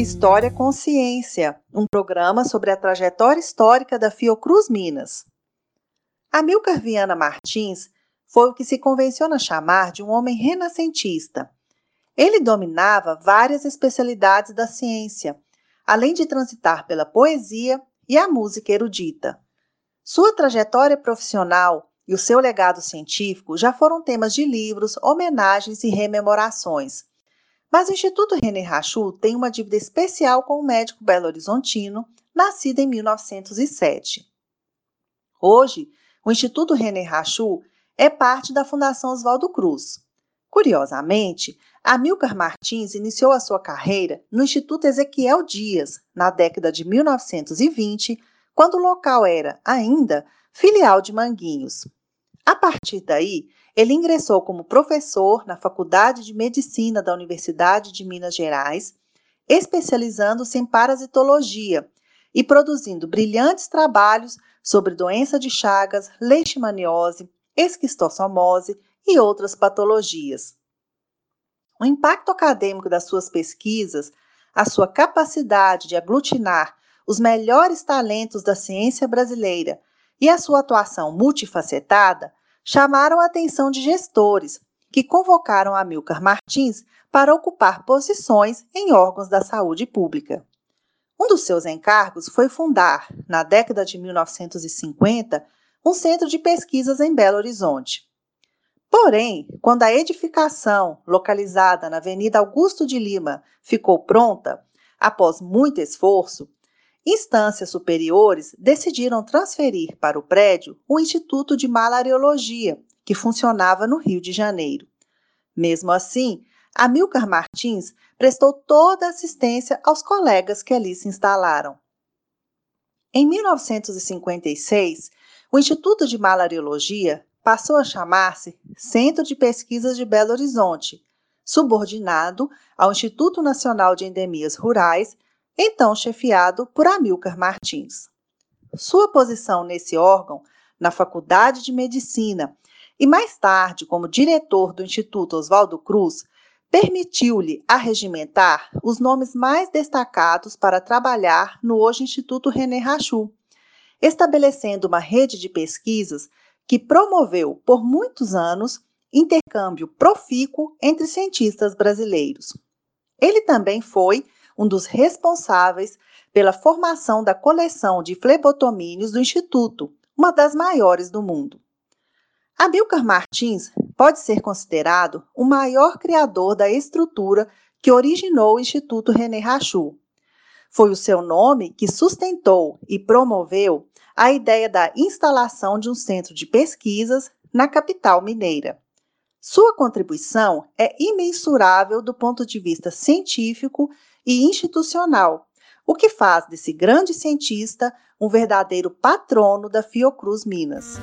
História Consciência, um programa sobre a trajetória histórica da Fiocruz Minas. Amilcar Viana Martins foi o que se convenciona chamar de um homem renascentista. Ele dominava várias especialidades da ciência, além de transitar pela poesia e a música erudita. Sua trajetória profissional e o seu legado científico já foram temas de livros, homenagens e rememorações mas o Instituto René Rachou tem uma dívida especial com o médico belo-horizontino, nascido em 1907. Hoje, o Instituto René Rachou é parte da Fundação Oswaldo Cruz. Curiosamente, Amilcar Martins iniciou a sua carreira no Instituto Ezequiel Dias, na década de 1920, quando o local era, ainda, filial de Manguinhos. A partir daí, ele ingressou como professor na Faculdade de Medicina da Universidade de Minas Gerais, especializando-se em parasitologia e produzindo brilhantes trabalhos sobre doença de Chagas, leishmaniose, esquistossomose e outras patologias. O impacto acadêmico das suas pesquisas, a sua capacidade de aglutinar os melhores talentos da ciência brasileira e a sua atuação multifacetada chamaram a atenção de gestores, que convocaram Amilcar Martins para ocupar posições em órgãos da saúde pública. Um dos seus encargos foi fundar, na década de 1950, um centro de pesquisas em Belo Horizonte. Porém, quando a edificação, localizada na Avenida Augusto de Lima, ficou pronta, após muito esforço, Instâncias superiores decidiram transferir para o prédio o Instituto de Malariologia, que funcionava no Rio de Janeiro. Mesmo assim, Amilcar Martins prestou toda a assistência aos colegas que ali se instalaram. Em 1956, o Instituto de Malariologia passou a chamar-se Centro de Pesquisas de Belo Horizonte, subordinado ao Instituto Nacional de Endemias Rurais então chefiado por Amilcar Martins. Sua posição nesse órgão, na Faculdade de Medicina e mais tarde como diretor do Instituto Oswaldo Cruz, permitiu-lhe arregimentar os nomes mais destacados para trabalhar no hoje Instituto René Rachou, estabelecendo uma rede de pesquisas que promoveu por muitos anos intercâmbio profícuo entre cientistas brasileiros. Ele também foi um dos responsáveis pela formação da coleção de flebotomínios do Instituto, uma das maiores do mundo. Amilcar Martins pode ser considerado o maior criador da estrutura que originou o Instituto René Rachou. Foi o seu nome que sustentou e promoveu a ideia da instalação de um centro de pesquisas na capital mineira. Sua contribuição é imensurável do ponto de vista científico e institucional, o que faz desse grande cientista um verdadeiro patrono da Fiocruz Minas.